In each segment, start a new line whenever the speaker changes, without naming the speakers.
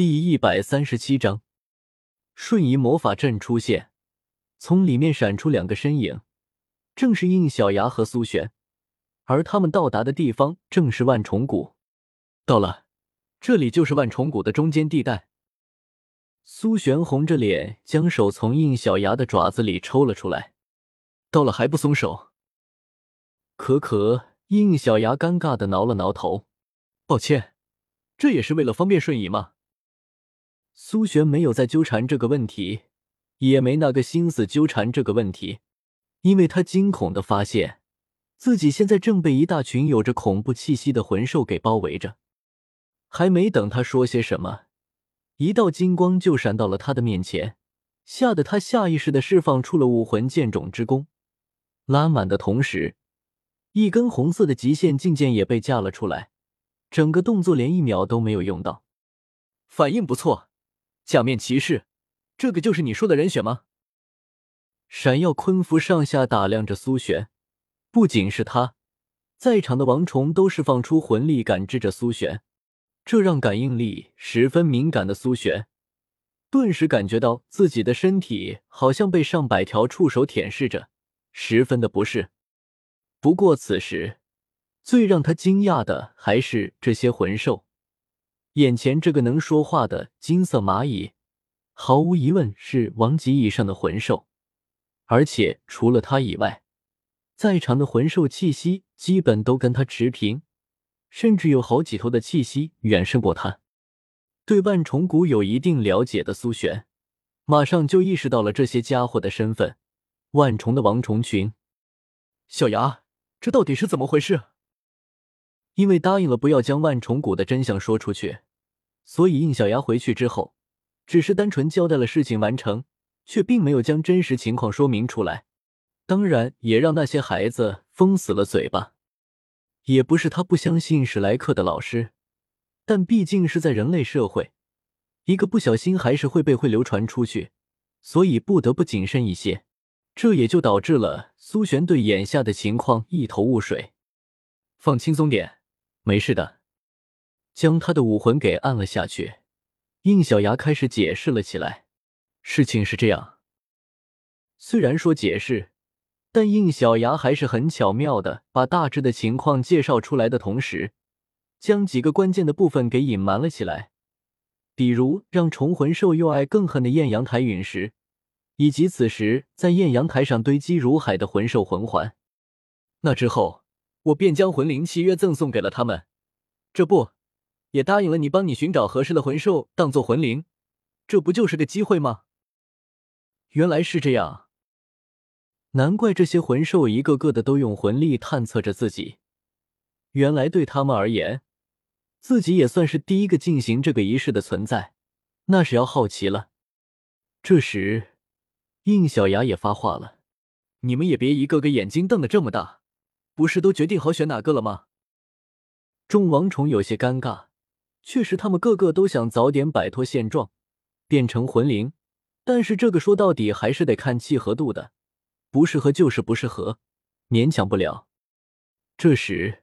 第一百三十七章，瞬移魔法阵出现，从里面闪出两个身影，正是应小牙和苏璇。而他们到达的地方正是万重谷。到了，这里就是万重谷的中间地带。苏璇红着脸，将手从应小牙的爪子里抽了出来。到了还不松手？可可，应小牙尴尬的挠了挠头，抱歉，这也是为了方便瞬移吗？苏璇没有再纠缠这个问题，也没那个心思纠缠这个问题，因为他惊恐的发现自己现在正被一大群有着恐怖气息的魂兽给包围着。还没等他说些什么，一道金光就闪到了他的面前，吓得他下意识的释放出了武魂剑种之功，拉满的同时，一根红色的极限劲剑也被架了出来，整个动作连一秒都没有用到，反应不错。假面骑士，这个就是你说的人选吗？闪耀昆符上下打量着苏璇，不仅是他，在场的王虫都释放出魂力感知着苏璇，这让感应力十分敏感的苏璇，顿时感觉到自己的身体好像被上百条触手舔舐着，十分的不适。不过此时，最让他惊讶的还是这些魂兽。眼前这个能说话的金色蚂蚁，毫无疑问是王级以上的魂兽，而且除了他以外，在场的魂兽气息基本都跟他持平，甚至有好几头的气息远胜过他。对万重谷有一定了解的苏璇，马上就意识到了这些家伙的身份——万重的王虫群。小牙，这到底是怎么回事？因为答应了不要将万重谷的真相说出去，所以应小牙回去之后，只是单纯交代了事情完成，却并没有将真实情况说明出来。当然，也让那些孩子封死了嘴巴。也不是他不相信史莱克的老师，但毕竟是在人类社会，一个不小心还是会被会流传出去，所以不得不谨慎一些。这也就导致了苏璇对眼下的情况一头雾水。放轻松点。没事的，将他的武魂给按了下去。应小牙开始解释了起来。事情是这样，虽然说解释，但应小牙还是很巧妙的把大致的情况介绍出来的同时，将几个关键的部分给隐瞒了起来。比如让虫魂兽又爱更恨的艳阳台陨石，以及此时在艳阳台上堆积如海的魂兽魂环。那之后。我便将魂灵契约赠送给了他们，这不，也答应了你帮你寻找合适的魂兽当做魂灵，这不就是个机会吗？原来是这样，难怪这些魂兽一个个的都用魂力探测着自己。原来对他们而言，自己也算是第一个进行这个仪式的存在，那是要好奇了。这时，应小牙也发话了：“你们也别一个个眼睛瞪得这么大。”不是都决定好选哪个了吗？众王虫有些尴尬，确实，他们个个都想早点摆脱现状，变成魂灵。但是这个说到底还是得看契合度的，不适合就是不适合，勉强不了。这时，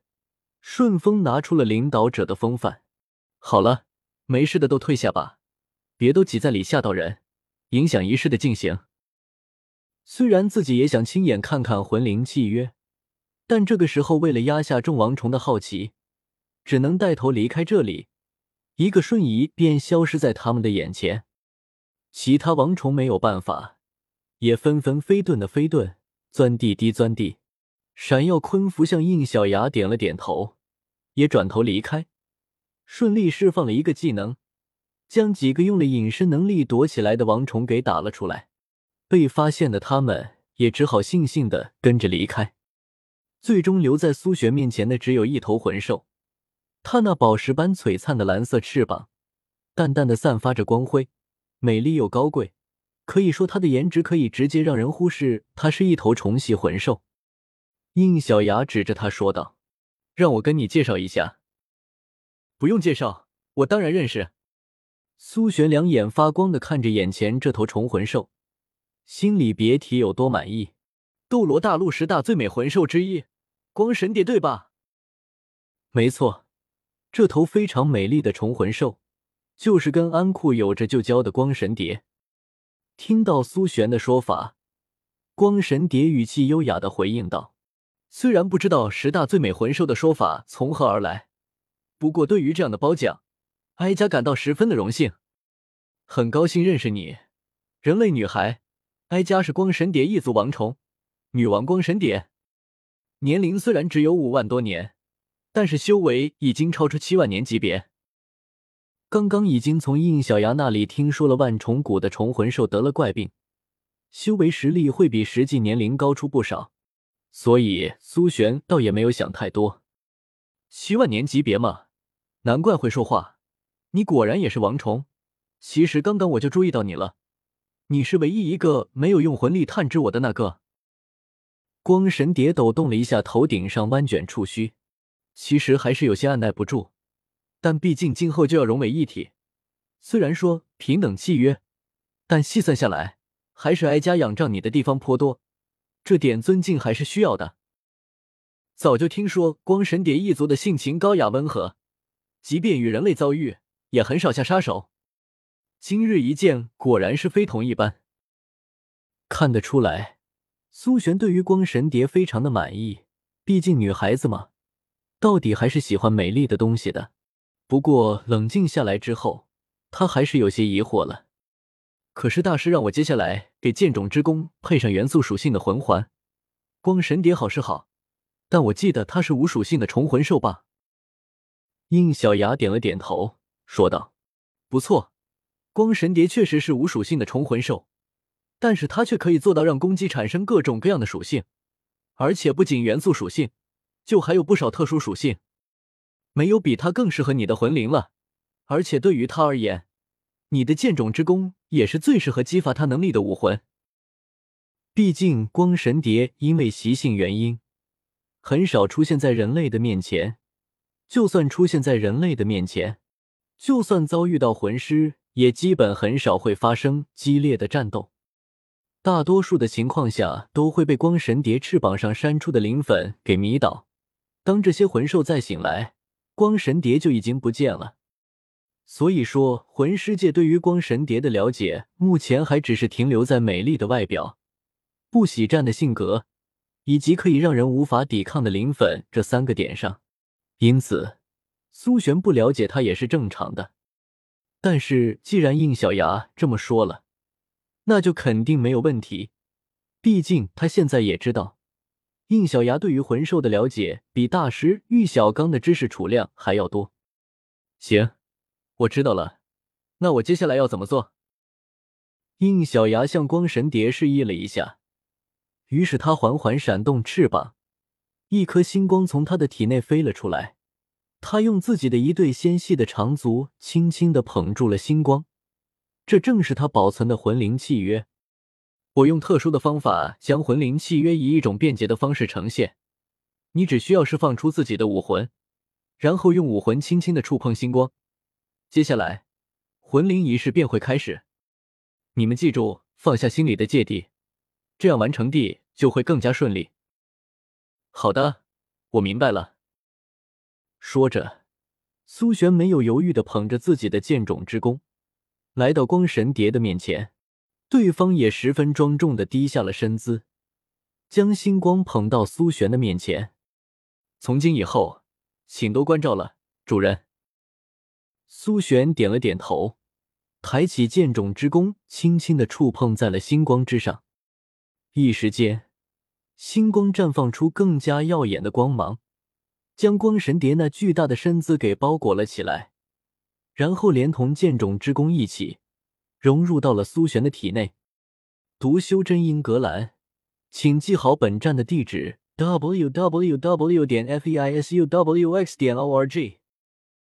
顺风拿出了领导者的风范。好了，没事的都退下吧，别都挤在里吓到人，影响仪式的进行。虽然自己也想亲眼看看魂灵契约。但这个时候，为了压下众王虫的好奇，只能带头离开这里。一个瞬移，便消失在他们的眼前。其他王虫没有办法，也纷纷飞遁的飞遁，钻地滴钻地。闪耀昆符向应小牙点了点头，也转头离开，顺利释放了一个技能，将几个用了隐身能力躲起来的王虫给打了出来。被发现的他们也只好悻悻的跟着离开。最终留在苏璇面前的只有一头魂兽，它那宝石般璀璨的蓝色翅膀，淡淡的散发着光辉，美丽又高贵，可以说它的颜值可以直接让人忽视它是一头虫系魂兽。应小牙指着他说道：“让我跟你介绍一下。”不用介绍，我当然认识。苏璇两眼发光的看着眼前这头虫魂兽，心里别提有多满意。斗罗大陆十大最美魂兽之一，光神蝶，对吧？没错，这头非常美丽的虫魂兽，就是跟安库有着旧交的光神蝶。听到苏璇的说法，光神蝶语气优雅的回应道：“虽然不知道十大最美魂兽的说法从何而来，不过对于这样的褒奖，哀家感到十分的荣幸。很高兴认识你，人类女孩。哀家是光神蝶一族王虫，女王光神蝶。年龄虽然只有五万多年，但是修为已经超出七万年级别。”刚刚已经从应小牙那里听说了万重谷的虫魂兽得了怪病，修为实力会比实际年龄高出不少，所以苏璇倒也没有想太多。七万年级别嘛，难怪会说话。你果然也是王虫。其实刚刚我就注意到你了，你是唯一一个没有用魂力探知我的那个。光神蝶抖动了一下头顶上弯卷触须，其实还是有些按耐不住。但毕竟今后就要融为一体，虽然说平等契约，但细算下来，还是哀家仰仗你的地方颇多，这点尊敬还是需要的。早就听说光神蝶一族的性情高雅温和，即便与人类遭遇，也很少下杀手。今日一见，果然是非同一般。看得出来，苏璇对于光神蝶非常的满意，毕竟女孩子嘛，到底还是喜欢美丽的东西的。不过冷静下来之后，他还是有些疑惑了。可是大师让我接下来给剑种之弓配上元素属性的魂环，光神蝶好是好，但我记得它是无属性的虫魂兽吧？应小牙点了点头，说道：“不错，光神蝶确实是无属性的虫魂兽，但是它却可以做到让攻击产生各种各样的属性，而且不仅元素属性，就还有不少特殊属性。”没有比他更适合你的魂灵了，而且对于他而言，你的剑种之弓也是最适合激发他能力的武魂。毕竟光神蝶因为习性原因，很少出现在人类的面前，就算出现在人类的面前，就算遭遇到魂师，也基本很少会发生激烈的战斗，大多数的情况下都会被光神蝶翅膀上扇出的灵粉给迷倒。当这些魂兽再醒来，光神蝶就已经不见了，所以说魂师界对于光神蝶的了解，目前还只是停留在美丽的外表、不喜战的性格，以及可以让人无法抵抗的灵粉这三个点上。因此，苏璇不了解他也是正常的。但是既然应小牙这么说了，那就肯定没有问题。毕竟他现在也知道。应小牙对于魂兽的了解比大师玉小刚的知识储量还要多。行，我知道了。那我接下来要怎么做？应小牙向光神蝶示意了一下，于是他缓缓闪动翅膀，一颗星光从他的体内飞了出来。他用自己的一对纤细的长足轻轻的捧住了星光，这正是他保存的魂灵契约。我用特殊的方法将魂灵契约以一种便捷的方式呈现，你只需要释放出自己的武魂，然后用武魂轻轻的触碰星光，接下来魂灵仪式便会开始。你们记住放下心里的芥蒂，这样完成地就会更加顺利。好的，我明白了。说着，苏璇没有犹豫的捧着自己的剑种之弓，来到光神蝶的面前。对方也十分庄重的低下了身姿，将星光捧到苏璇的面前。从今以后，请多关照了，主人。苏璇点了点头，抬起剑种之弓，轻轻的触碰在了星光之上。一时间，星光绽放出更加耀眼的光芒，将光神蝶那巨大的身姿给包裹了起来，然后连同剑种之弓一起。融入到了苏璇的体内。独修真英格兰，请记好本站的地址：w w w. 点 f e i s u w x. 点 o r g。